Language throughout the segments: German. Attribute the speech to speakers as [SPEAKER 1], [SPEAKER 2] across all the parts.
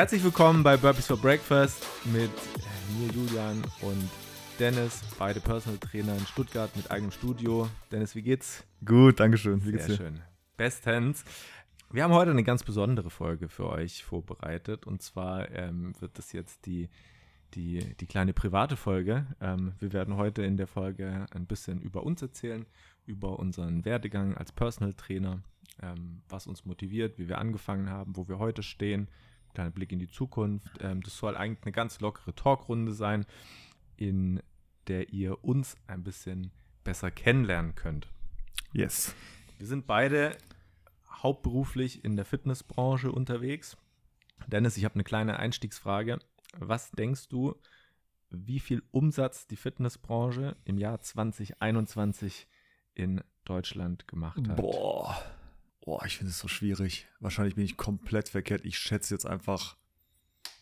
[SPEAKER 1] Herzlich willkommen bei Burpees for Breakfast mit mir, Julian und Dennis, beide Personal Trainer in Stuttgart mit eigenem Studio. Dennis, wie geht's?
[SPEAKER 2] Gut, Dankeschön. Wie
[SPEAKER 1] geht's Sehr dir? schön. Bestens. Wir haben heute eine ganz besondere Folge für euch vorbereitet und zwar ähm, wird das jetzt die, die, die kleine private Folge. Ähm, wir werden heute in der Folge ein bisschen über uns erzählen, über unseren Werdegang als Personal Trainer, ähm, was uns motiviert, wie wir angefangen haben, wo wir heute stehen, kleiner Blick in die Zukunft. Ähm, das soll eigentlich eine ganz lockere Talkrunde sein, in der ihr uns ein bisschen besser kennenlernen könnt.
[SPEAKER 2] Yes.
[SPEAKER 1] Wir sind beide hauptberuflich in der Fitnessbranche unterwegs. Dennis, ich habe eine kleine Einstiegsfrage. Was denkst du, wie viel Umsatz die Fitnessbranche im Jahr 2021 in Deutschland gemacht hat?
[SPEAKER 2] Boah. Boah, ich finde es so schwierig. Wahrscheinlich bin ich komplett verkehrt. Ich schätze jetzt einfach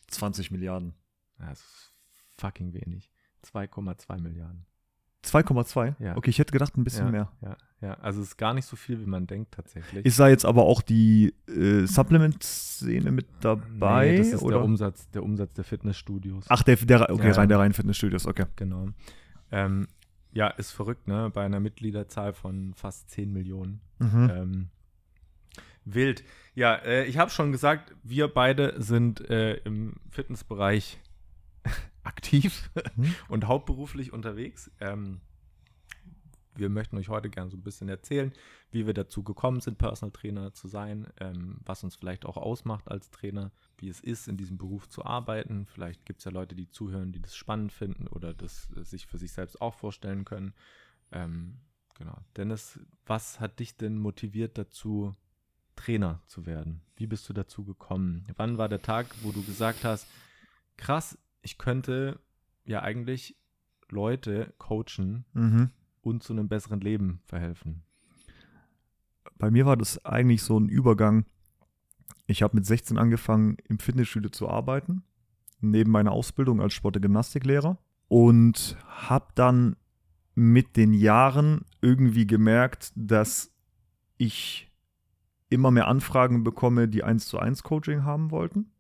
[SPEAKER 2] 20 Milliarden.
[SPEAKER 1] Das ist fucking wenig. 2,2 Milliarden.
[SPEAKER 2] 2,2?
[SPEAKER 1] Ja.
[SPEAKER 2] Okay, ich hätte gedacht ein bisschen
[SPEAKER 1] ja,
[SPEAKER 2] mehr.
[SPEAKER 1] Ja, ja, also es ist gar nicht so viel, wie man denkt tatsächlich.
[SPEAKER 2] Ist da jetzt aber auch die äh, Supplement-Szene mit dabei?
[SPEAKER 1] Nee, das ist oder? Der, Umsatz, der Umsatz der Fitnessstudios.
[SPEAKER 2] Ach, der, der okay, ja. rein der reinen Fitnessstudios, okay.
[SPEAKER 1] Genau. Ähm, ja, ist verrückt, ne? Bei einer Mitgliederzahl von fast 10 Millionen. Mhm. Ähm, Wild. Ja, äh, ich habe schon gesagt, wir beide sind äh, im Fitnessbereich aktiv mhm. und hauptberuflich unterwegs. Ähm, wir möchten euch heute gerne so ein bisschen erzählen, wie wir dazu gekommen sind, Personal Trainer zu sein, ähm, was uns vielleicht auch ausmacht als Trainer, wie es ist, in diesem Beruf zu arbeiten. Vielleicht gibt es ja Leute, die zuhören, die das spannend finden oder das äh, sich für sich selbst auch vorstellen können. Ähm, genau. Dennis, was hat dich denn motiviert dazu, Trainer zu werden? Wie bist du dazu gekommen? Wann war der Tag, wo du gesagt hast, krass, ich könnte ja eigentlich Leute coachen mhm. und zu einem besseren Leben verhelfen?
[SPEAKER 2] Bei mir war das eigentlich so ein Übergang. Ich habe mit 16 angefangen, im Fitnessstudio zu arbeiten, neben meiner Ausbildung als Sport- und Gymnastiklehrer und habe dann mit den Jahren irgendwie gemerkt, dass ich immer mehr Anfragen bekomme, die eins zu eins Coaching haben wollten.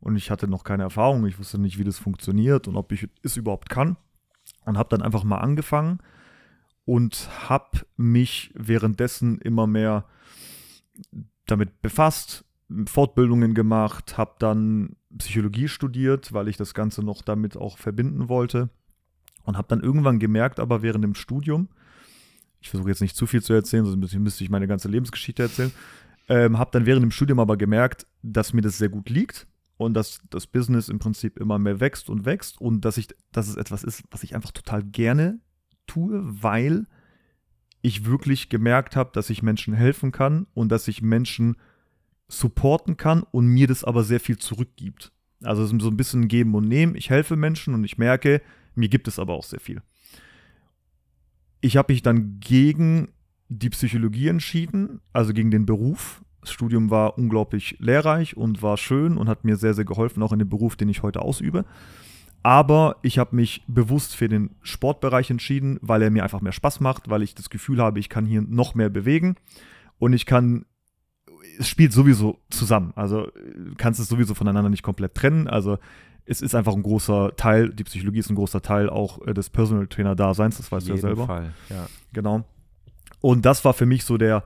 [SPEAKER 2] Und ich hatte noch keine Erfahrung, ich wusste nicht, wie das funktioniert und ob ich es überhaupt kann. Und habe dann einfach mal angefangen und habe mich währenddessen immer mehr damit befasst, Fortbildungen gemacht, habe dann Psychologie studiert, weil ich das Ganze noch damit auch verbinden wollte. Und habe dann irgendwann gemerkt, aber während dem Studium, ich versuche jetzt nicht zu viel zu erzählen, sonst müsste ich meine ganze Lebensgeschichte erzählen. Ähm, habe dann während dem Studium aber gemerkt, dass mir das sehr gut liegt und dass das Business im Prinzip immer mehr wächst und wächst und dass ich, dass es etwas ist, was ich einfach total gerne tue, weil ich wirklich gemerkt habe, dass ich Menschen helfen kann und dass ich Menschen supporten kann und mir das aber sehr viel zurückgibt. Also so ein bisschen geben und nehmen. Ich helfe Menschen und ich merke, mir gibt es aber auch sehr viel ich habe mich dann gegen die Psychologie entschieden, also gegen den Beruf. Das Studium war unglaublich lehrreich und war schön und hat mir sehr, sehr geholfen, auch in dem Beruf, den ich heute ausübe. Aber ich habe mich bewusst für den Sportbereich entschieden, weil er mir einfach mehr Spaß macht, weil ich das Gefühl habe, ich kann hier noch mehr bewegen und ich kann, es spielt sowieso zusammen. Also kannst es sowieso voneinander nicht komplett trennen. Also es ist einfach ein großer Teil, die Psychologie ist ein großer Teil auch äh, des Personal Trainer Daseins, das weißt du ja selber.
[SPEAKER 1] Fall, ja.
[SPEAKER 2] Genau. Und das war für mich so der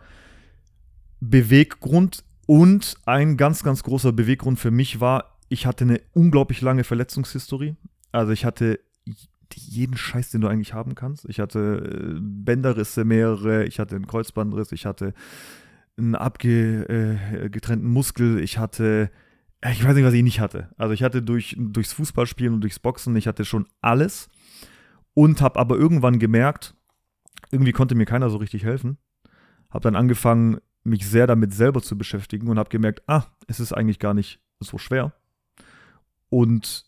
[SPEAKER 2] Beweggrund und ein ganz, ganz großer Beweggrund für mich war, ich hatte eine unglaublich lange Verletzungshistorie. Also ich hatte jeden Scheiß, den du eigentlich haben kannst. Ich hatte äh, Bänderrisse mehrere, ich hatte einen Kreuzbandriss, ich hatte einen abgetrennten äh, Muskel, ich hatte ich weiß nicht, was ich nicht hatte. Also ich hatte durch, durchs Fußballspielen und durchs Boxen, ich hatte schon alles und habe aber irgendwann gemerkt, irgendwie konnte mir keiner so richtig helfen. Habe dann angefangen, mich sehr damit selber zu beschäftigen und habe gemerkt, ah, es ist eigentlich gar nicht so schwer. Und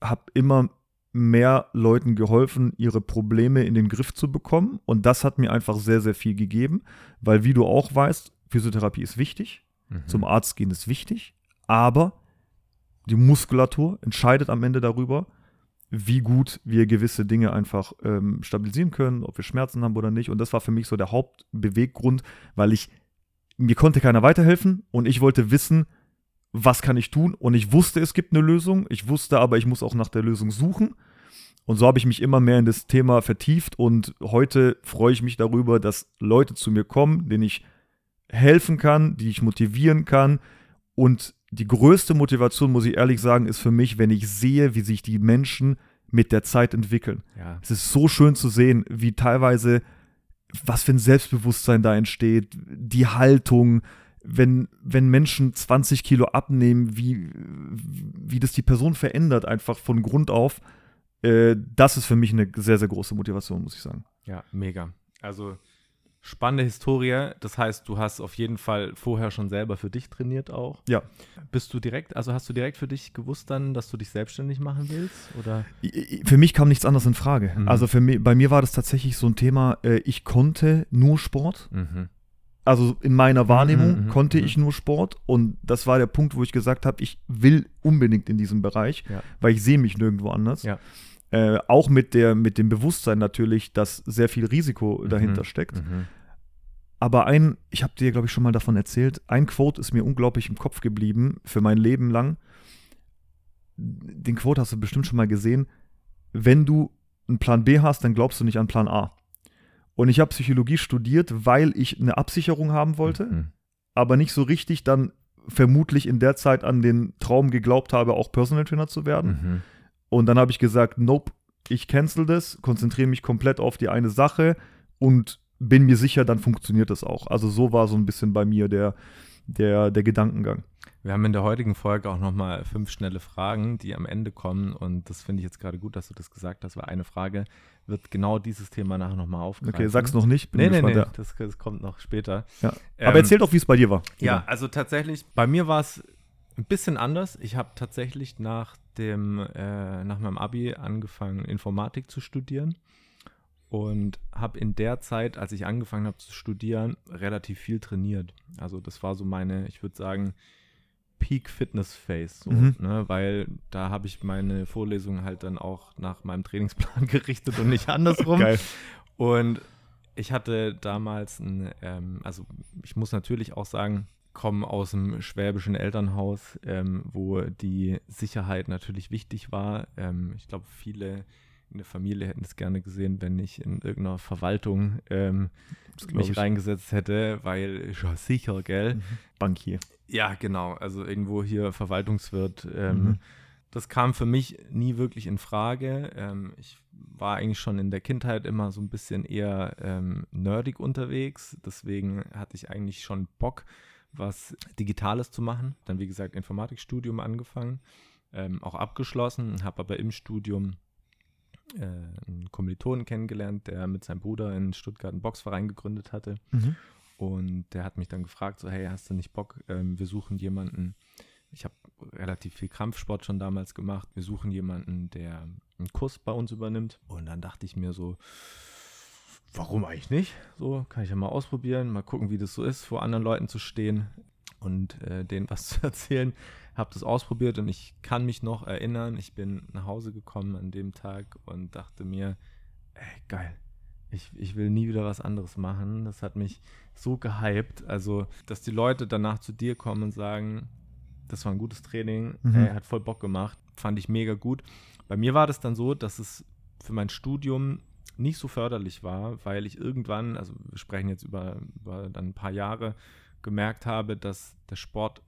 [SPEAKER 2] habe immer mehr Leuten geholfen, ihre Probleme in den Griff zu bekommen. Und das hat mir einfach sehr, sehr viel gegeben, weil wie du auch weißt, Physiotherapie ist wichtig, mhm. zum Arzt gehen ist wichtig, aber die Muskulatur entscheidet am Ende darüber, wie gut wir gewisse Dinge einfach ähm, stabilisieren können, ob wir Schmerzen haben oder nicht. Und das war für mich so der Hauptbeweggrund, weil ich, mir konnte keiner weiterhelfen und ich wollte wissen, was kann ich tun? Und ich wusste, es gibt eine Lösung. Ich wusste aber, ich muss auch nach der Lösung suchen. Und so habe ich mich immer mehr in das Thema vertieft und heute freue ich mich darüber, dass Leute zu mir kommen, denen ich helfen kann, die ich motivieren kann. Und die größte Motivation, muss ich ehrlich sagen, ist für mich, wenn ich sehe, wie sich die Menschen mit der Zeit entwickeln. Ja. Es ist so schön zu sehen, wie teilweise, was für ein Selbstbewusstsein da entsteht, die Haltung, wenn, wenn Menschen 20 Kilo abnehmen, wie, wie das die Person verändert, einfach von Grund auf. Äh, das ist für mich eine sehr, sehr große Motivation, muss ich sagen.
[SPEAKER 1] Ja, mega. Also spannende Historie. Das heißt, du hast auf jeden Fall vorher schon selber für dich trainiert auch.
[SPEAKER 2] Ja.
[SPEAKER 1] Bist du direkt, also hast du direkt für dich gewusst dann, dass du dich selbstständig machen willst? Oder?
[SPEAKER 2] Für mich kam nichts anderes in Frage. Mhm. Also für mich, bei mir war das tatsächlich so ein Thema, äh, ich konnte nur Sport. Mhm. Also in meiner Wahrnehmung mhm, mhm konnte mhm. ich nur Sport und das war der Punkt, wo ich gesagt habe, ich will unbedingt in diesem Bereich, ja. weil ich sehe mich nirgendwo anders. Ja. Äh, auch mit, der, mit dem Bewusstsein natürlich, dass sehr viel Risiko mhm. dahinter steckt. Mhm. Aber ein, ich habe dir, glaube ich, schon mal davon erzählt, ein Quote ist mir unglaublich im Kopf geblieben für mein Leben lang. Den Quote hast du bestimmt schon mal gesehen. Wenn du einen Plan B hast, dann glaubst du nicht an Plan A. Und ich habe Psychologie studiert, weil ich eine Absicherung haben wollte, mhm. aber nicht so richtig dann vermutlich in der Zeit an den Traum geglaubt habe, auch Personal Trainer zu werden. Und dann habe ich gesagt, nope, ich cancel das, konzentriere mich komplett auf die eine Sache und bin mir sicher, dann funktioniert das auch. Also so war so ein bisschen bei mir der, der, der Gedankengang.
[SPEAKER 1] Wir haben in der heutigen Folge auch nochmal fünf schnelle Fragen, die am Ende kommen. Und das finde ich jetzt gerade gut, dass du das gesagt hast, weil eine Frage wird genau dieses Thema nachher nochmal aufgreifen.
[SPEAKER 2] Okay, sag's noch nicht.
[SPEAKER 1] Bin nee, nee, nee, das, das, kommt noch später.
[SPEAKER 2] Ja. Ähm, Aber erzähl doch, wie es bei dir war.
[SPEAKER 1] Ja, also tatsächlich, bei mir war es ein bisschen anders. Ich habe tatsächlich nach dem, äh, nach meinem Abi angefangen, Informatik zu studieren und habe in der Zeit, als ich angefangen habe zu studieren, relativ viel trainiert. Also das war so meine, ich würde sagen, Peak Fitness Phase, so, mhm. ne, weil da habe ich meine Vorlesungen halt dann auch nach meinem Trainingsplan gerichtet und nicht andersrum. Geil. Und ich hatte damals ein, ähm, also ich muss natürlich auch sagen, komme aus einem schwäbischen Elternhaus, ähm, wo die Sicherheit natürlich wichtig war. Ähm, ich glaube, viele in der Familie hätten es gerne gesehen, wenn ich in irgendeiner Verwaltung ähm, mich ich. reingesetzt hätte, weil ja sicher, gell? Mhm.
[SPEAKER 2] Bankier.
[SPEAKER 1] Ja, genau. Also irgendwo hier Verwaltungswirt. Ähm, mhm. Das kam für mich nie wirklich in Frage. Ähm, ich war eigentlich schon in der Kindheit immer so ein bisschen eher ähm, nerdig unterwegs. Deswegen hatte ich eigentlich schon Bock, was Digitales zu machen. Dann, wie gesagt, Informatikstudium angefangen, ähm, auch abgeschlossen, habe aber im Studium äh, einen Kommilitonen kennengelernt, der mit seinem Bruder in Stuttgart einen Boxverein gegründet hatte. Mhm. Und der hat mich dann gefragt, so, hey, hast du nicht Bock? Ähm, wir suchen jemanden, ich habe relativ viel Kampfsport schon damals gemacht. Wir suchen jemanden, der einen Kurs bei uns übernimmt. Und dann dachte ich mir so, warum eigentlich nicht? So, kann ich ja mal ausprobieren, mal gucken, wie das so ist, vor anderen Leuten zu stehen und äh, denen was zu erzählen. Habe das ausprobiert und ich kann mich noch erinnern, ich bin nach Hause gekommen an dem Tag und dachte mir, ey, geil. Ich, ich will nie wieder was anderes machen. Das hat mich so gehypt. Also, dass die Leute danach zu dir kommen und sagen, das war ein gutes Training, mhm. ey, hat voll Bock gemacht, fand ich mega gut. Bei mir war das dann so, dass es für mein Studium nicht so förderlich war, weil ich irgendwann, also wir sprechen jetzt über, über dann ein paar Jahre, gemerkt habe, dass der Sport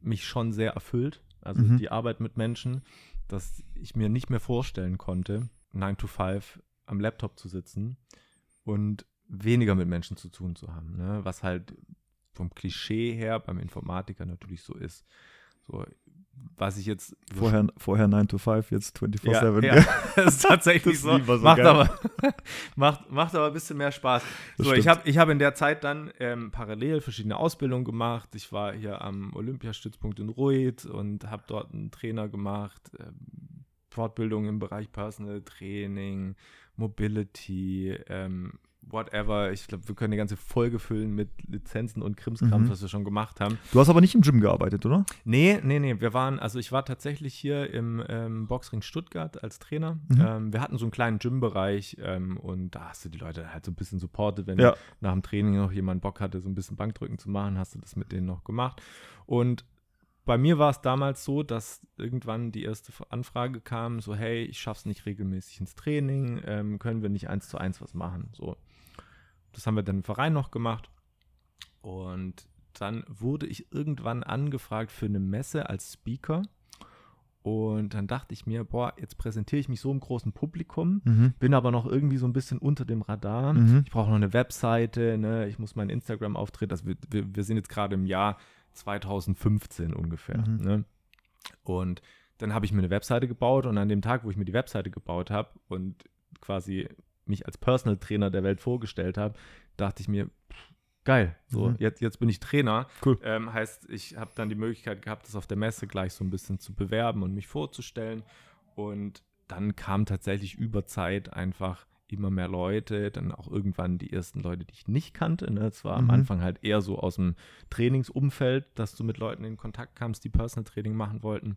[SPEAKER 1] mich schon sehr erfüllt. Also mhm. die Arbeit mit Menschen, dass ich mir nicht mehr vorstellen konnte, 9 to 5 am Laptop zu sitzen und weniger mit Menschen zu tun zu haben. Ne? Was halt vom Klischee her beim Informatiker natürlich so ist. So, was ich jetzt.
[SPEAKER 2] Vorher, vorher 9 to 5, jetzt 24-7.
[SPEAKER 1] Ja, ja. das ist tatsächlich so. so. Macht, aber, macht, macht aber ein bisschen mehr Spaß. so, ich habe ich hab in der Zeit dann ähm, parallel verschiedene Ausbildungen gemacht. Ich war hier am Olympiastützpunkt in Ruid und habe dort einen Trainer gemacht. Ähm, Fortbildung im Bereich Personal Training, Mobility, ähm, whatever. Ich glaube, wir können die ganze Folge füllen mit Lizenzen und Krimskrams, mhm. was wir schon gemacht haben.
[SPEAKER 2] Du hast aber nicht im Gym gearbeitet, oder?
[SPEAKER 1] Nee, nee, nee. Wir waren, also ich war tatsächlich hier im ähm, Boxring Stuttgart als Trainer. Mhm. Ähm, wir hatten so einen kleinen Gym-Bereich ähm, und da hast du die Leute halt so ein bisschen supportet, wenn ja. nach dem Training noch jemand Bock hatte, so ein bisschen Bankdrücken zu machen, hast du das mit denen noch gemacht. Und bei mir war es damals so, dass irgendwann die erste Anfrage kam, so hey, ich schaff's nicht regelmäßig ins Training, ähm, können wir nicht eins zu eins was machen? So, das haben wir dann im Verein noch gemacht und dann wurde ich irgendwann angefragt für eine Messe als Speaker. Und dann dachte ich mir, boah, jetzt präsentiere ich mich so im großen Publikum, mhm. bin aber noch irgendwie so ein bisschen unter dem Radar. Mhm. Ich brauche noch eine Webseite, ne? ich muss meinen Instagram-Auftritt, also wir, wir, wir, sind jetzt gerade im Jahr 2015 ungefähr. Mhm. Ne? Und dann habe ich mir eine Webseite gebaut und an dem Tag, wo ich mir die Webseite gebaut habe und quasi mich als Personal Trainer der Welt vorgestellt habe, dachte ich mir, geil, so mhm. jetzt, jetzt bin ich Trainer. Cool. Ähm, heißt, ich habe dann die Möglichkeit gehabt, das auf der Messe gleich so ein bisschen zu bewerben und mich vorzustellen. Und dann kam tatsächlich über Zeit einfach immer mehr Leute, dann auch irgendwann die ersten Leute, die ich nicht kannte. Ne? Es war mhm. am Anfang halt eher so aus dem Trainingsumfeld, dass du mit Leuten in Kontakt kamst, die Personal Training machen wollten.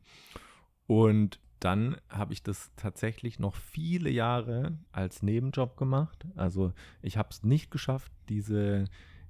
[SPEAKER 1] Und dann habe ich das tatsächlich noch viele Jahre als Nebenjob gemacht. Also ich habe es nicht geschafft, diese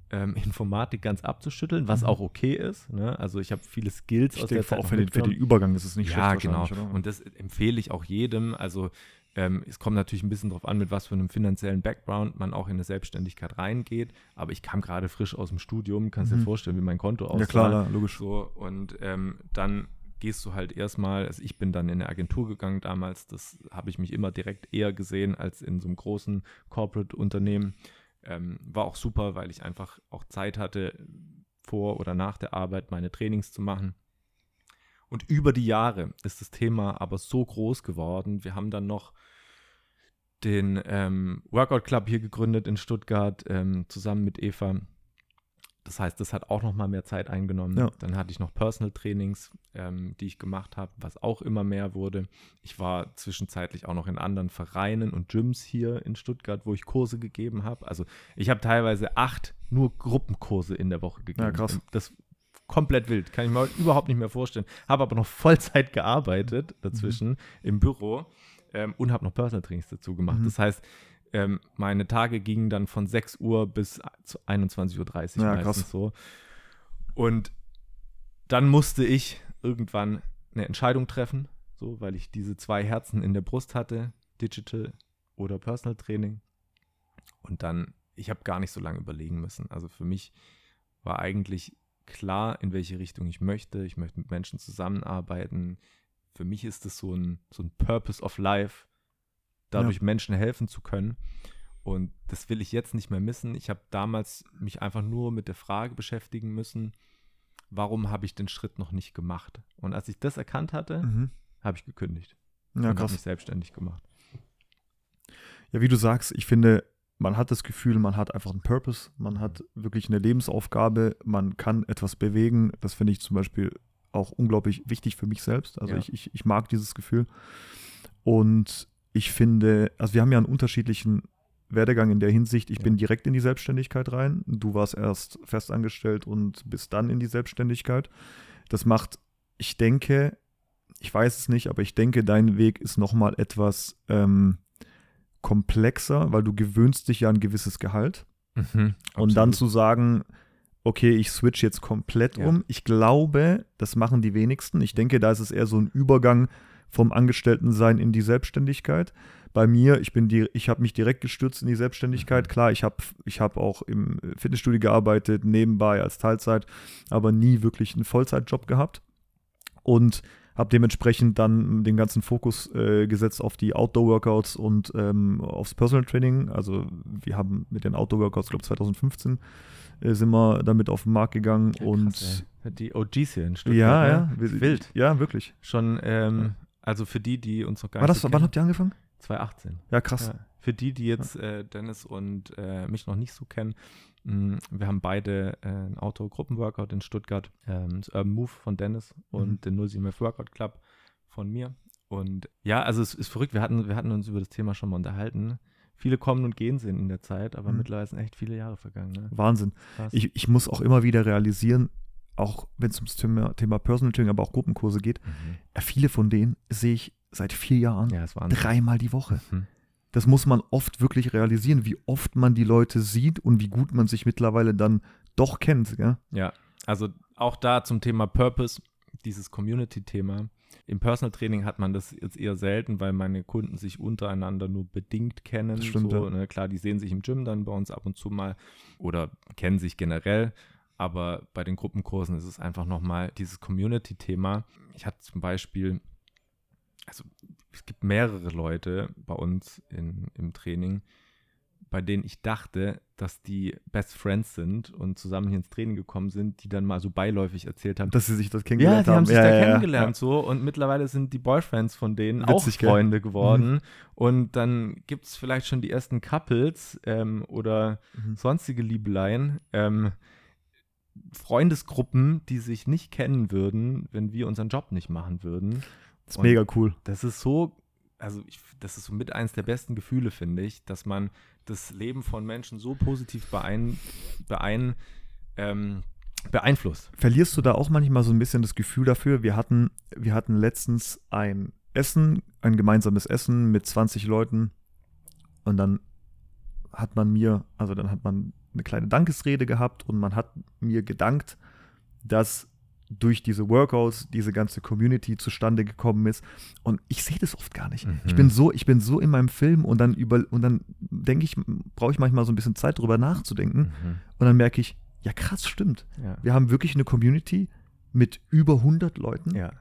[SPEAKER 1] ähm, Informatik ganz abzuschütteln, was mhm. auch okay ist. Ne? Also ich habe viele Skills
[SPEAKER 2] ich aus der Zeit. Auch für den, für den, Übergang ist es nicht
[SPEAKER 1] ja, schlecht. Ja, genau. Oder? Und das empfehle ich auch jedem. Also ähm, es kommt natürlich ein bisschen darauf an, mit was für einem finanziellen Background man auch in eine Selbstständigkeit reingeht. Aber ich kam gerade frisch aus dem Studium, kannst mhm. dir vorstellen, wie mein Konto aussah.
[SPEAKER 2] Ja klar, logisch.
[SPEAKER 1] So, und ähm, dann gehst du halt erstmal, also ich bin dann in eine Agentur gegangen damals, das habe ich mich immer direkt eher gesehen als in so einem großen Corporate-Unternehmen. Ähm, war auch super, weil ich einfach auch Zeit hatte, vor oder nach der Arbeit meine Trainings zu machen. Und über die Jahre ist das Thema aber so groß geworden. Wir haben dann noch den ähm, Workout Club hier gegründet in Stuttgart, ähm, zusammen mit Eva. Das heißt, das hat auch noch mal mehr Zeit eingenommen. Ja. Dann hatte ich noch Personal Trainings, ähm, die ich gemacht habe, was auch immer mehr wurde. Ich war zwischenzeitlich auch noch in anderen Vereinen und Gyms hier in Stuttgart, wo ich Kurse gegeben habe. Also ich habe teilweise acht nur Gruppenkurse in der Woche gegeben. Ja, krass. Das komplett wild, kann ich mir überhaupt nicht mehr vorstellen. Habe aber noch Vollzeit gearbeitet dazwischen mhm. im Büro ähm, und habe noch Personal Trainings dazu gemacht. Mhm. Das heißt, ähm, meine Tage gingen dann von 6 Uhr bis 21.30 Uhr ja, meistens krass. so. Und dann musste ich irgendwann eine Entscheidung treffen, so, weil ich diese zwei Herzen in der Brust hatte, Digital oder Personal Training. Und dann, ich habe gar nicht so lange überlegen müssen. Also für mich war eigentlich klar, in welche Richtung ich möchte. Ich möchte mit Menschen zusammenarbeiten. Für mich ist es so ein, so ein Purpose of Life, dadurch ja. Menschen helfen zu können. Und das will ich jetzt nicht mehr missen. Ich habe damals mich einfach nur mit der Frage beschäftigen müssen, warum habe ich den Schritt noch nicht gemacht? Und als ich das erkannt hatte, mhm. habe ich gekündigt. Ja, und habe mich selbstständig gemacht.
[SPEAKER 2] Ja, wie du sagst, ich finde, man hat das Gefühl, man hat einfach einen Purpose, man hat wirklich eine Lebensaufgabe, man kann etwas bewegen. Das finde ich zum Beispiel auch unglaublich wichtig für mich selbst. Also ja. ich, ich, ich mag dieses Gefühl. Und ich finde, also wir haben ja einen unterschiedlichen Werdegang in der Hinsicht. Ich ja. bin direkt in die Selbstständigkeit rein. Du warst erst festangestellt und bist dann in die Selbstständigkeit. Das macht, ich denke, ich weiß es nicht, aber ich denke, dein Weg ist nochmal etwas ähm, komplexer, weil du gewöhnst dich ja an ein gewisses Gehalt. Mhm, und dann zu sagen, okay, ich switch jetzt komplett ja. um. Ich glaube, das machen die wenigsten. Ich denke, da ist es eher so ein Übergang vom Angestelltensein in die Selbstständigkeit. Bei mir, ich bin die, ich habe mich direkt gestürzt in die Selbstständigkeit. Mhm. Klar, ich habe ich hab auch im Fitnessstudio gearbeitet, nebenbei als Teilzeit, aber nie wirklich einen Vollzeitjob gehabt. Und habe dementsprechend dann den ganzen Fokus äh, gesetzt auf die Outdoor-Workouts und ähm, aufs Personal Training. Also wir haben mit den Outdoor-Workouts, glaube ich, 2015 äh, sind wir damit auf den Markt gegangen ja, und
[SPEAKER 1] krass, die OGs hier in Stuttgart.
[SPEAKER 2] Ja, ne? ja,
[SPEAKER 1] wild.
[SPEAKER 2] Ja, wirklich.
[SPEAKER 1] Schon, ähm, also für die, die uns noch gar
[SPEAKER 2] War nicht das, so Wann habt ihr angefangen?
[SPEAKER 1] 2018.
[SPEAKER 2] Ja, krass. Ja,
[SPEAKER 1] für die, die jetzt äh, Dennis und äh, mich noch nicht so kennen, mh, mm, wir haben beide äh, ein Auto-Gruppenworkout in Stuttgart, ähm, das Urban Move von Dennis und mhm. den 07F Workout Club von mir. Und ja, also es ist verrückt, wir hatten, wir hatten uns über das Thema schon mal unterhalten. Viele kommen und gehen sind in der Zeit, aber mhm. mittlerweile sind echt viele Jahre vergangen. Ne?
[SPEAKER 2] Wahnsinn. Ich, ich muss auch immer wieder realisieren, auch wenn es ums Thema, Thema Personal Training, aber auch Gruppenkurse geht, mhm. viele von denen sehe ich seit vier Jahren ja, dreimal die Woche. Mhm. Das muss man oft wirklich realisieren, wie oft man die Leute sieht und wie gut man sich mittlerweile dann doch kennt. Gell?
[SPEAKER 1] Ja, also auch da zum Thema Purpose. dieses Community-Thema. Im Personal Training hat man das jetzt eher selten, weil meine Kunden sich untereinander nur bedingt kennen.
[SPEAKER 2] Das stimmt,
[SPEAKER 1] so,
[SPEAKER 2] ja.
[SPEAKER 1] ne? Klar, die sehen sich im Gym dann bei uns ab und zu mal oder kennen sich generell. Aber bei den Gruppenkursen ist es einfach nochmal dieses Community-Thema. Ich hatte zum Beispiel, also es gibt mehrere Leute bei uns in, im Training, bei denen ich dachte, dass die Best Friends sind und zusammen hier ins Training gekommen sind, die dann mal so beiläufig erzählt haben,
[SPEAKER 2] Dass sie sich das
[SPEAKER 1] ja,
[SPEAKER 2] kennengelernt
[SPEAKER 1] die haben sich
[SPEAKER 2] ja,
[SPEAKER 1] da
[SPEAKER 2] ja, ja,
[SPEAKER 1] kennengelernt so. Und mittlerweile sind die Boyfriends von denen
[SPEAKER 2] Witzig,
[SPEAKER 1] auch
[SPEAKER 2] gell?
[SPEAKER 1] Freunde geworden. Und dann gibt es vielleicht schon die ersten Couples ähm, oder
[SPEAKER 2] Mhm.
[SPEAKER 1] sonstige Liebeleien, ähm, Freundesgruppen, die sich nicht kennen würden, wenn wir unseren Job nicht machen würden.
[SPEAKER 2] Das ist
[SPEAKER 1] Und
[SPEAKER 2] mega cool.
[SPEAKER 1] Das ist so, also ich, das ist so mit eins der besten Gefühle, finde ich, dass man das Leben von Menschen so positiv beein, beein, ähm, beeinflusst.
[SPEAKER 2] Verlierst du da auch manchmal so ein bisschen das Gefühl dafür? Wir hatten, wir hatten letztens ein Essen, ein gemeinsames Essen mit 20 Leuten und dann hat man mir, also dann hat man eine kleine Dankesrede gehabt und man hat mir gedankt, dass durch diese Workouts diese ganze Community zustande gekommen ist und ich sehe das oft gar nicht.
[SPEAKER 1] Mhm.
[SPEAKER 2] Ich bin so, ich bin so in meinem Film und dann über und dann denke ich, brauche ich manchmal so ein bisschen Zeit drüber nachzudenken und dann merke ich, ja krass, stimmt.
[SPEAKER 1] Ja.
[SPEAKER 2] Wir haben wirklich eine Community mit über 100 Leuten,
[SPEAKER 1] Ja,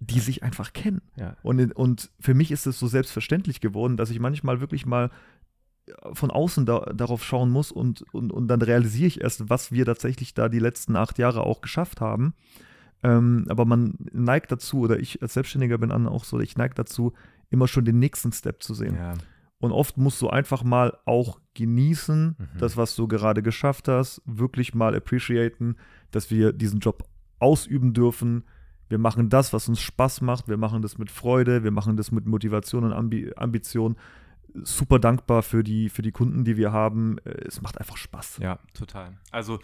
[SPEAKER 2] die sich einfach kennen. Und, und für mich ist es so selbstverständlich geworden, dass ich manchmal wirklich mal von außen da, darauf schauen muss und, und, und dann realisiere ich erst, was wir tatsächlich da die letzten acht Jahre auch geschafft haben. Ähm, aber man neigt dazu, oder ich als Selbstständiger bin dann auch so, ich neige dazu, immer schon den nächsten Step zu sehen.
[SPEAKER 1] ja.
[SPEAKER 2] Und oft musst du einfach mal auch genießen,
[SPEAKER 1] Mhm.
[SPEAKER 2] das, was du gerade geschafft hast, wirklich mal appreciaten, dass wir diesen Job ausüben dürfen. Wir machen das, was uns Spaß macht. Wir machen das mit Freude. Wir machen das mit Motivation und Ambi Ambition. Super dankbar für die, für die Kunden, die wir haben. Äh, Es macht einfach Spaß.
[SPEAKER 1] Ja, total. Also,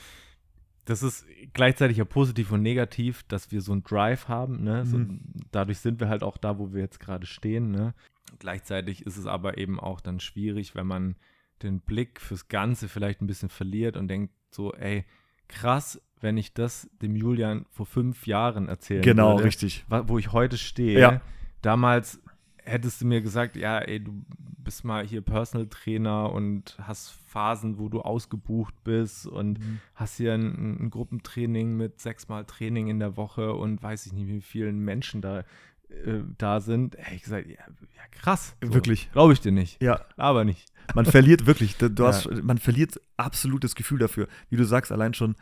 [SPEAKER 1] das ist gleichzeitig ja positiv und negativ, dass wir so einen Drive haben. Ne? So,
[SPEAKER 2] Mhm.
[SPEAKER 1] dadurch sind wir halt auch da, wo wir jetzt gerade stehen. Ne? Gleichzeitig ist es aber eben auch dann schwierig, wenn man den Blick fürs Ganze vielleicht ein bisschen verliert und denkt so, ey, krass, wenn ich das dem Julian vor fünf Jahren erzählen
[SPEAKER 2] Genau,
[SPEAKER 1] würde,
[SPEAKER 2] richtig.
[SPEAKER 1] wo ich heute stehe.
[SPEAKER 2] Ja.
[SPEAKER 1] Damals hättest du mir gesagt, ja, ey, du bist mal hier Personal Trainer und hast Phasen, wo du ausgebucht bist und
[SPEAKER 2] Mhm.
[SPEAKER 1] hast hier ein, ein Gruppentraining mit sechsmal Training in der Woche und weiß ich nicht, wie vielen Menschen da, äh, da sind. Hätte ich gesagt, ja, ja krass.
[SPEAKER 2] Wirklich.
[SPEAKER 1] Glaube ich dir nicht.
[SPEAKER 2] Ja,
[SPEAKER 1] Aber nicht.
[SPEAKER 2] man verliert wirklich, du du
[SPEAKER 1] Ja.
[SPEAKER 2] hast, man verliert absolut das Gefühl dafür. Wie du sagst, allein schon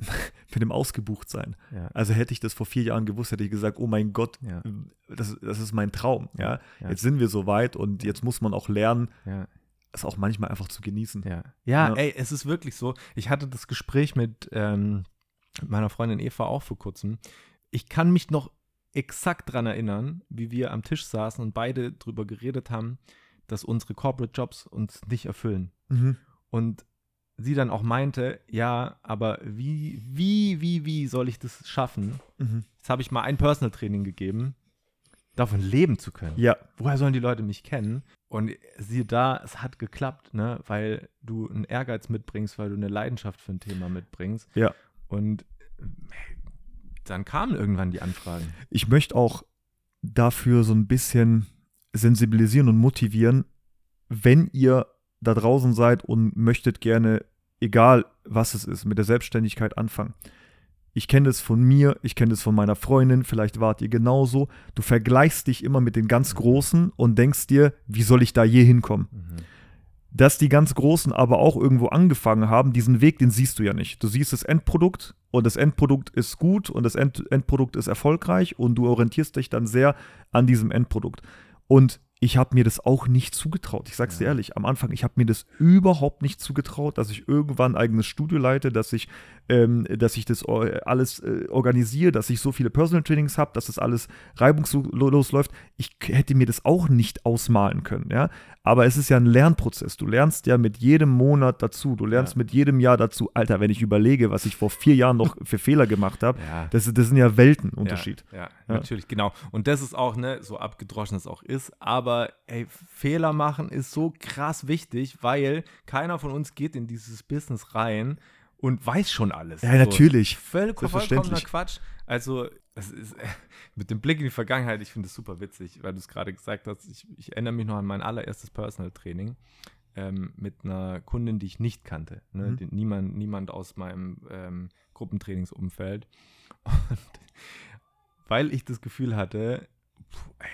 [SPEAKER 2] mit dem Ausgebuchtsein.
[SPEAKER 1] Ja.
[SPEAKER 2] Also hätte ich das vor vier Jahren gewusst, hätte ich gesagt, oh mein Gott,
[SPEAKER 1] Ja.
[SPEAKER 2] das, das ist mein Traum. Ja? Jetzt sind wir so weit und jetzt muss man auch lernen, es auch manchmal einfach zu genießen.
[SPEAKER 1] Ja. ey, es ist wirklich so. Ich hatte das Gespräch mit ähm, meiner Freundin Eva auch vor kurzem. Ich kann mich noch exakt dran erinnern, wie wir am Tisch saßen und beide drüber geredet haben, dass unsere Corporate Jobs uns nicht erfüllen.
[SPEAKER 2] Mhm.
[SPEAKER 1] Und sie dann auch meinte, ja, aber wie, wie, wie, wie soll ich das schaffen?
[SPEAKER 2] Mhm.
[SPEAKER 1] Jetzt habe ich mal ein Personal Training gegeben, davon leben zu können
[SPEAKER 2] Ja,
[SPEAKER 1] woher sollen die Leute mich kennen? Und siehe da, es hat geklappt, ne? weil du einen Ehrgeiz mitbringst, weil du eine Leidenschaft für ein Thema mitbringst.
[SPEAKER 2] Ja.
[SPEAKER 1] Und äh, dann kamen irgendwann die Anfragen.
[SPEAKER 2] ich möchte auch dafür so ein bisschen sensibilisieren und motivieren, wenn ihr da draußen seid und möchtet gerne, egal was es ist, mit der Selbstständigkeit anfangen. Ich kenne das von mir, ich kenne das von meiner Freundin, vielleicht wart ihr genauso. Du vergleichst dich immer mit den ganz Großen und denkst dir, wie soll ich da je hinkommen? dass die ganz Großen aber auch irgendwo angefangen haben, diesen Weg, den siehst du ja nicht. Du siehst das Endprodukt und das Endprodukt ist gut und das End Endprodukt ist erfolgreich und du orientierst dich dann sehr an diesem Endprodukt. Und ich habe mir das auch nicht zugetraut. Ich sag's dir
[SPEAKER 1] Ja.
[SPEAKER 2] ehrlich, am Anfang, ich habe mir das überhaupt nicht zugetraut, dass ich irgendwann ein eigenes Studio leite, dass ich, ähm, dass ich das äh, alles äh, organisiere, dass ich so viele Personal Trainings habe, dass das alles reibungslos läuft. Ich hätte mir das auch nicht ausmalen können, ja. Aber es ist ja ein Lernprozess. Du lernst ja mit jedem Monat dazu. Du lernst
[SPEAKER 1] Ja.
[SPEAKER 2] mit jedem Jahr dazu. Alter, wenn ich überlege, was ich vor vier Jahren noch für Fehler gemacht habe,
[SPEAKER 1] Ja.
[SPEAKER 2] das, das sind ja Weltenunterschied.
[SPEAKER 1] Ja, ja,
[SPEAKER 2] Ja.
[SPEAKER 1] natürlich, genau. Und das ist auch, ne, so abgedroschen es auch ist, aber ey, Fehler machen ist so krass wichtig, weil keiner von uns geht in dieses Business rein und weiß schon alles.
[SPEAKER 2] Ja,
[SPEAKER 1] so.
[SPEAKER 2] natürlich.
[SPEAKER 1] Völl vollkommener. Quatsch. Also, es ist mit dem Blick in die Vergangenheit, ich finde es super witzig, weil du es gerade gesagt hast. Ich, ich, erinnere mich noch an mein allererstes Personal Training ähm, mit einer Kundin, die ich nicht kannte. Ne? Mhm. Die, niemand, niemand aus meinem ähm, Gruppentrainingsumfeld. Und weil ich das Gefühl hatte, puh, ey,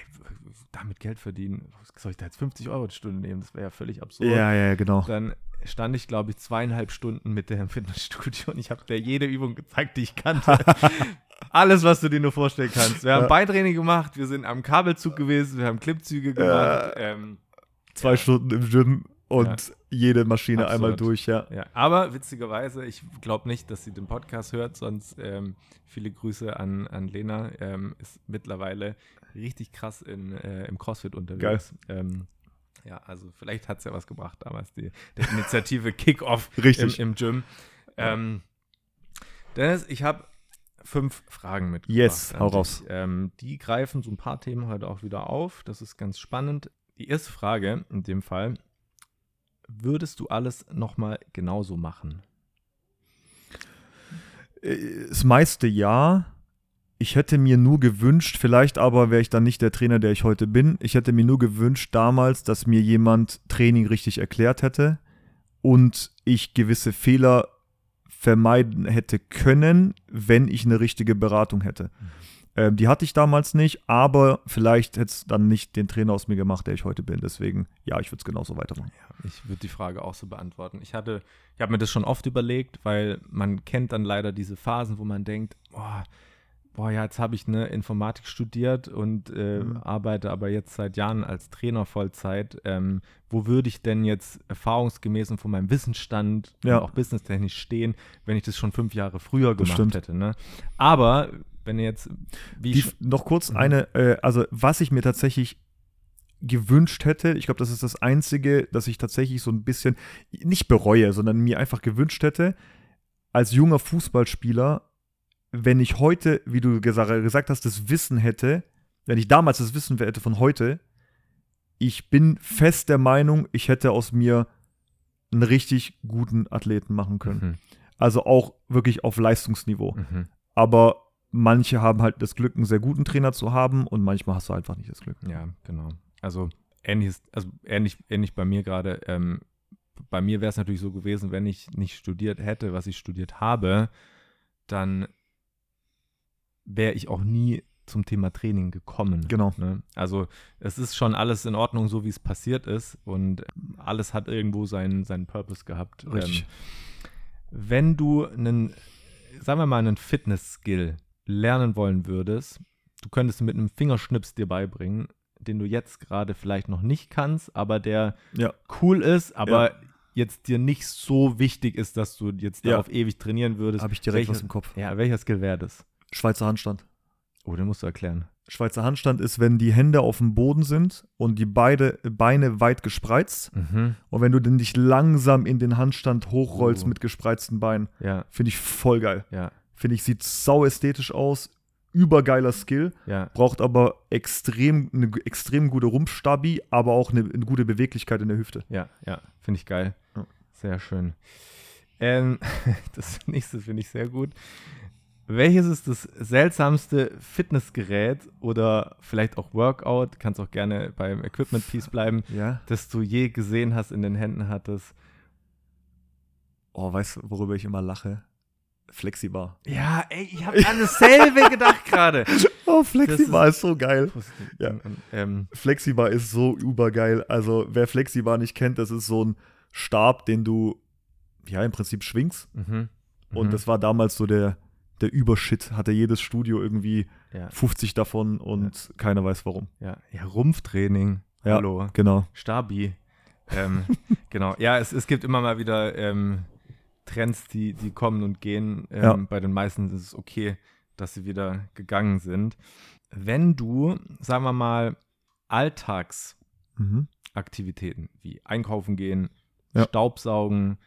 [SPEAKER 1] damit Geld verdienen, soll ich da jetzt 50 Euro die Stunde nehmen? Das wäre ja völlig absurd.
[SPEAKER 2] Ja, ja, genau.
[SPEAKER 1] Dann stand ich, glaube ich, zweieinhalb Stunden mit der im Fitnessstudio und ich habe der jede Übung gezeigt, die ich kannte. Alles, was du dir nur vorstellen kannst. Wir haben ja. Beintraining gemacht, wir sind am Kabelzug gewesen, wir haben Clipzüge gemacht. Ähm,
[SPEAKER 2] Zwei ja. Stunden im Gym und ja. jede Maschine Absurd. einmal durch, ja.
[SPEAKER 1] ja. Aber witzigerweise, ich glaube nicht, dass sie den Podcast hört, sonst ähm, viele Grüße an, an Lena, ähm, ist mittlerweile richtig krass in, äh, im CrossFit unterwegs.
[SPEAKER 2] Geil.
[SPEAKER 1] Ähm, ja, also vielleicht hat es ja was gebracht damals, die, die Initiative Kickoff
[SPEAKER 2] im,
[SPEAKER 1] im Gym. Ähm, Dennis, ich habe fünf Fragen mitgebracht.
[SPEAKER 2] Yes, hau raus.
[SPEAKER 1] Ähm, die greifen so ein paar Themen heute auch wieder auf. Das ist ganz spannend. Die erste Frage in dem Fall: Würdest du alles nochmal genauso machen?
[SPEAKER 2] Äh, das meiste ja. Ich hätte mir nur gewünscht, vielleicht aber wäre ich dann nicht der Trainer, der ich heute bin. Ich hätte mir nur gewünscht damals, dass mir jemand Training richtig erklärt hätte und ich gewisse Fehler vermeiden hätte können, wenn ich eine richtige Beratung hätte. Mhm. Ähm, die hatte ich damals nicht, aber vielleicht hätte es dann nicht den Trainer aus mir gemacht, der ich heute bin. Deswegen, ja, ich würde es genauso weitermachen.
[SPEAKER 1] Ja, ich würde die Frage auch so beantworten. Ich hatte, ich habe mir das schon oft überlegt, weil man kennt dann leider diese Phasen, wo man denkt, boah, boah, ja, jetzt habe ich eine Informatik studiert und äh, mhm. arbeite aber jetzt seit Jahren als Trainer Vollzeit. Ähm, wo würde ich denn jetzt erfahrungsgemäß und von meinem Wissensstand
[SPEAKER 2] ja.
[SPEAKER 1] und auch businesstechnisch stehen, wenn ich das schon fünf Jahre früher gemacht hätte? Ne? Aber wenn ihr jetzt
[SPEAKER 2] Die, noch kurz mhm. eine, äh, also was ich mir tatsächlich gewünscht hätte, ich glaube, das ist das Einzige, dass ich tatsächlich so ein bisschen nicht bereue, sondern mir einfach gewünscht hätte, als junger Fußballspieler wenn ich heute, wie du gesagt hast, das Wissen hätte, wenn ich damals das Wissen hätte von heute, ich bin fest der Meinung, ich hätte aus mir einen richtig guten Athleten machen können. Mhm. Also auch wirklich auf Leistungsniveau. Mhm. Aber manche haben halt das Glück, einen sehr guten Trainer zu haben und manchmal hast du einfach nicht das Glück.
[SPEAKER 1] Ja, genau. Also ähnlich, also ähnlich, ähnlich bei mir gerade. Ähm, bei mir wäre es natürlich so gewesen, wenn ich nicht studiert hätte, was ich studiert habe, dann wäre ich auch nie zum Thema Training gekommen.
[SPEAKER 2] Genau.
[SPEAKER 1] Ne? Also es ist schon alles in Ordnung, so wie es passiert ist und alles hat irgendwo seinen, seinen Purpose gehabt.
[SPEAKER 2] Richtig. Ähm,
[SPEAKER 1] wenn du einen, sagen wir mal, einen Fitness-Skill lernen wollen würdest, du könntest mit einem Fingerschnips dir beibringen, den du jetzt gerade vielleicht noch nicht kannst, aber der
[SPEAKER 2] ja.
[SPEAKER 1] cool ist, aber ja. jetzt dir nicht so wichtig ist, dass du jetzt darauf ja. ewig trainieren würdest.
[SPEAKER 2] Habe ich direkt welcher, was im Kopf.
[SPEAKER 1] Ja, welcher Skill wäre das?
[SPEAKER 2] Schweizer Handstand.
[SPEAKER 1] Oh, den musst du erklären.
[SPEAKER 2] Schweizer Handstand ist, wenn die Hände auf dem Boden sind und die beide Beine weit gespreizt.
[SPEAKER 1] Mhm.
[SPEAKER 2] Und wenn du dann dich langsam in den Handstand hochrollst
[SPEAKER 1] uh.
[SPEAKER 2] mit gespreizten Beinen.
[SPEAKER 1] Ja.
[SPEAKER 2] Finde ich voll geil.
[SPEAKER 1] Ja.
[SPEAKER 2] Finde ich, sieht sau ästhetisch aus. Übergeiler Skill.
[SPEAKER 1] Ja.
[SPEAKER 2] Braucht aber extrem, eine extrem gute Rumpfstabi, aber auch eine, eine gute Beweglichkeit in der Hüfte.
[SPEAKER 1] Ja, ja. Finde ich geil. Sehr schön. Ähm, das nächste finde ich sehr gut. Welches ist das seltsamste Fitnessgerät oder vielleicht auch Workout, kannst auch gerne beim Equipment Piece bleiben,
[SPEAKER 2] ja.
[SPEAKER 1] das du je gesehen hast, in den Händen hattest?
[SPEAKER 2] Oh, weißt du, worüber ich immer lache? Flexibar.
[SPEAKER 1] Ja, ey, ich habe an dasselbe gedacht gerade.
[SPEAKER 2] Oh, Flexibar ist, ist, so geil.
[SPEAKER 1] Ja. Ähm,
[SPEAKER 2] Flexibar ist so übergeil. Also, wer Flexibar nicht kennt, das ist so ein Stab, den du ja im Prinzip schwingst.
[SPEAKER 1] Mhm.
[SPEAKER 2] Und mhm. das war damals so der der Übershit hatte jedes Studio irgendwie
[SPEAKER 1] ja.
[SPEAKER 2] 50 davon und ja. keiner weiß warum.
[SPEAKER 1] Ja, ja Rumpftraining.
[SPEAKER 2] Ja,
[SPEAKER 1] Hallo.
[SPEAKER 2] Genau.
[SPEAKER 1] Stabi. ähm, genau. Ja, es, es gibt immer mal wieder ähm, Trends, die, die kommen und gehen. Ähm,
[SPEAKER 2] ja.
[SPEAKER 1] Bei den meisten ist es okay, dass sie wieder gegangen sind. Wenn du, sagen wir mal, Alltagsaktivitäten mhm. wie einkaufen gehen. Staubsaugen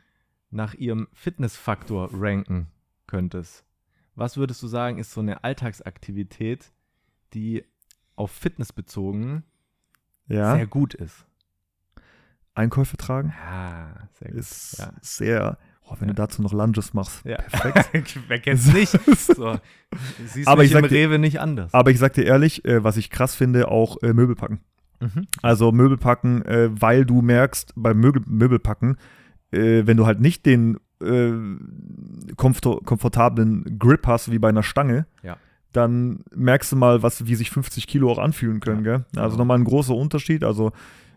[SPEAKER 1] nach ihrem Fitnessfaktor ranken könntest, was würdest du sagen, ist so eine Alltagsaktivität, die auf Fitness bezogen
[SPEAKER 2] ja.
[SPEAKER 1] sehr gut ist?
[SPEAKER 2] Einkäufe tragen.
[SPEAKER 1] Ja, sehr gut.
[SPEAKER 2] Ist
[SPEAKER 1] ja.
[SPEAKER 2] sehr Oh, wenn du dazu noch Lunges machst.
[SPEAKER 1] Ja. Perfekt. Wer kennt's nicht? So. Siehst
[SPEAKER 2] Aber
[SPEAKER 1] mich
[SPEAKER 2] ich sag
[SPEAKER 1] im
[SPEAKER 2] dir-
[SPEAKER 1] Rewe nicht anders.
[SPEAKER 2] Aber ich sag dir ehrlich, äh, was ich krass finde, auch äh, Möbel packen.
[SPEAKER 1] Mhm.
[SPEAKER 2] Also Möbel packen, äh, weil du merkst, beim Möbel, Möbelpacken, äh, wenn du halt nicht den äh, komfort komfortablen Grip hast wie bei einer Stange,
[SPEAKER 1] Ja.
[SPEAKER 2] dann merkst du mal, was, wie sich 50 Kilo auch anfühlen können.
[SPEAKER 1] Ja,
[SPEAKER 2] gell? Also nochmal ein großer Unterschied. Also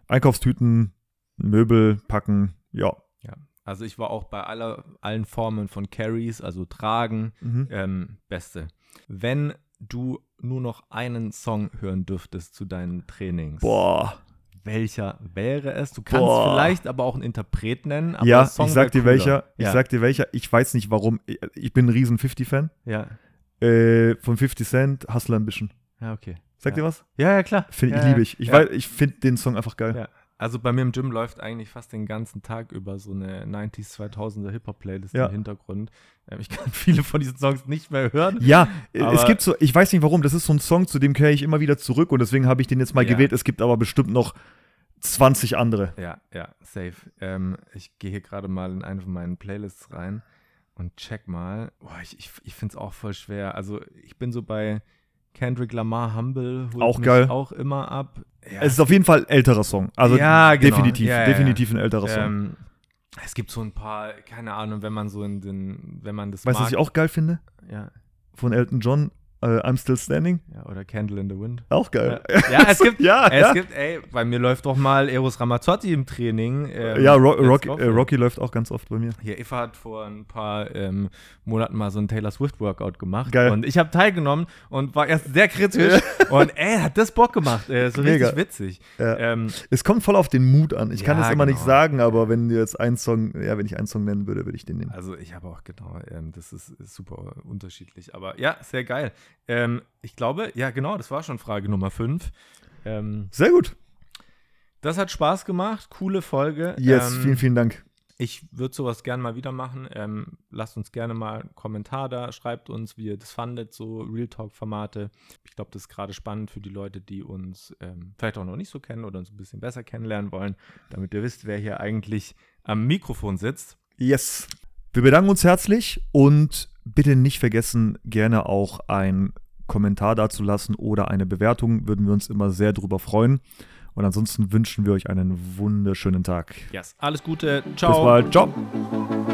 [SPEAKER 2] Einkaufstüten, Möbel packen, ja.
[SPEAKER 1] Ja. Also ich war auch bei aller, allen Formen von Carries, also tragen,
[SPEAKER 2] Mhm.
[SPEAKER 1] ähm, beste. Wenn du nur noch einen Song hören dürftest zu deinen Trainings,
[SPEAKER 2] Boah.
[SPEAKER 1] Welcher wäre es? Du kannst
[SPEAKER 2] Boah.
[SPEAKER 1] vielleicht aber auch einen Interpret nennen. Aber
[SPEAKER 2] ja, ich sag dir
[SPEAKER 1] cooler.
[SPEAKER 2] welcher. Ich
[SPEAKER 1] ja.
[SPEAKER 2] sag dir welcher. Ich weiß nicht warum. Ich, bin ein riesen 50-Fan.
[SPEAKER 1] Ja.
[SPEAKER 2] Äh, von 50 Cent, Hustler Ambition.
[SPEAKER 1] Ja, okay.
[SPEAKER 2] Sagt
[SPEAKER 1] Ja.
[SPEAKER 2] ihr was?
[SPEAKER 1] Ja, ja, klar.
[SPEAKER 2] Find,
[SPEAKER 1] ja,
[SPEAKER 2] ich liebe ich. Ich,
[SPEAKER 1] ja.
[SPEAKER 2] weiß- ich finde den Song einfach geil.
[SPEAKER 1] Ja. Also bei mir im Gym läuft eigentlich fast den ganzen Tag über so eine 90s, 2000er Hip-Hop-Playlist
[SPEAKER 2] Ja.
[SPEAKER 1] im Hintergrund. Ähm, Ich kann viele von diesen Songs nicht mehr hören.
[SPEAKER 2] Ja, äh, es gibt so, ich weiß nicht warum, das ist so ein Song, zu dem kehre ich immer wieder zurück und deswegen habe ich den jetzt mal
[SPEAKER 1] Ja.
[SPEAKER 2] gewählt. Es gibt aber bestimmt noch 20 andere.
[SPEAKER 1] Ja, ja, safe. Ähm, ich gehe hier gerade mal in eine von meinen Playlists rein und check mal. Boah, ich ich, ich finde es auch voll schwer. Also ich bin so bei Kendrick Lamar Humble. Holt
[SPEAKER 2] Auch
[SPEAKER 1] mich
[SPEAKER 2] geil.
[SPEAKER 1] Auch immer ab. Ja,
[SPEAKER 2] Es ist auf jeden Fall ein älterer Song. Also
[SPEAKER 1] Ja, genau.
[SPEAKER 2] definitiv,
[SPEAKER 1] Ja,
[SPEAKER 2] definitiv ein älterer Song.
[SPEAKER 1] ähm, es gibt so ein paar, keine Ahnung, wenn man so in den, wenn man das
[SPEAKER 2] weißt du, was ich auch geil finde?
[SPEAKER 1] ja,
[SPEAKER 2] Von Elton John, äh, I'm Still Standing.
[SPEAKER 1] ja, oder Candle in the Wind.
[SPEAKER 2] Auch geil.
[SPEAKER 1] Ja, es gibt,
[SPEAKER 2] ja,
[SPEAKER 1] es
[SPEAKER 2] ja.
[SPEAKER 1] gibt, ey, bei mir läuft doch mal Eros Ramazzotti im Training. ähm,
[SPEAKER 2] ja, Ro Rocky, äh. Rocky läuft auch ganz oft bei mir.
[SPEAKER 1] Hier, Eva hat vor ein paar ähm, Monaten mal so ein Taylor Swift Workout gemacht.
[SPEAKER 2] Geil.
[SPEAKER 1] Und ich habe teilgenommen und war erst sehr kritisch. und ey, hat das Bock gemacht. Äh, so
[SPEAKER 2] Mega.
[SPEAKER 1] richtig witzig.
[SPEAKER 2] Ja.
[SPEAKER 1] Ähm,
[SPEAKER 2] Es kommt voll auf den Mut an. Ich kann
[SPEAKER 1] Ja,
[SPEAKER 2] es immer nicht
[SPEAKER 1] genau.
[SPEAKER 2] sagen, aber wenn du jetzt einen Song, ja, wenn ich einen Song nennen würde, würde ich den nehmen.
[SPEAKER 1] also ich habe auch genau, ähm, das ist, ist super unterschiedlich. Aber ja, sehr geil. Ähm, ich glaube, ja genau, das war schon Frage Nummer 5. Ähm,
[SPEAKER 2] Sehr gut.
[SPEAKER 1] das hat Spaß gemacht. Coole Folge.
[SPEAKER 2] Yes,
[SPEAKER 1] ähm,
[SPEAKER 2] vielen, vielen Dank.
[SPEAKER 1] Ich würde sowas gerne mal wieder machen. Ähm, lasst uns gerne mal einen Kommentar da, schreibt uns, wie ihr das fandet, so Real Talk-Formate. Ich glaube, das ist gerade spannend für die Leute, die uns ähm, vielleicht auch noch nicht so kennen oder uns ein bisschen besser kennenlernen wollen, damit ihr wisst, wer hier eigentlich am Mikrofon sitzt.
[SPEAKER 2] Yes. Wir bedanken uns herzlich und bitte nicht vergessen, gerne auch ein Kommentar dazulassen oder eine Bewertung. Würden wir uns immer sehr drüber freuen. Und ansonsten wünschen wir euch einen wunderschönen Tag.
[SPEAKER 1] Yes. Alles Gute. Ciao.
[SPEAKER 2] Bis bald. Ciao.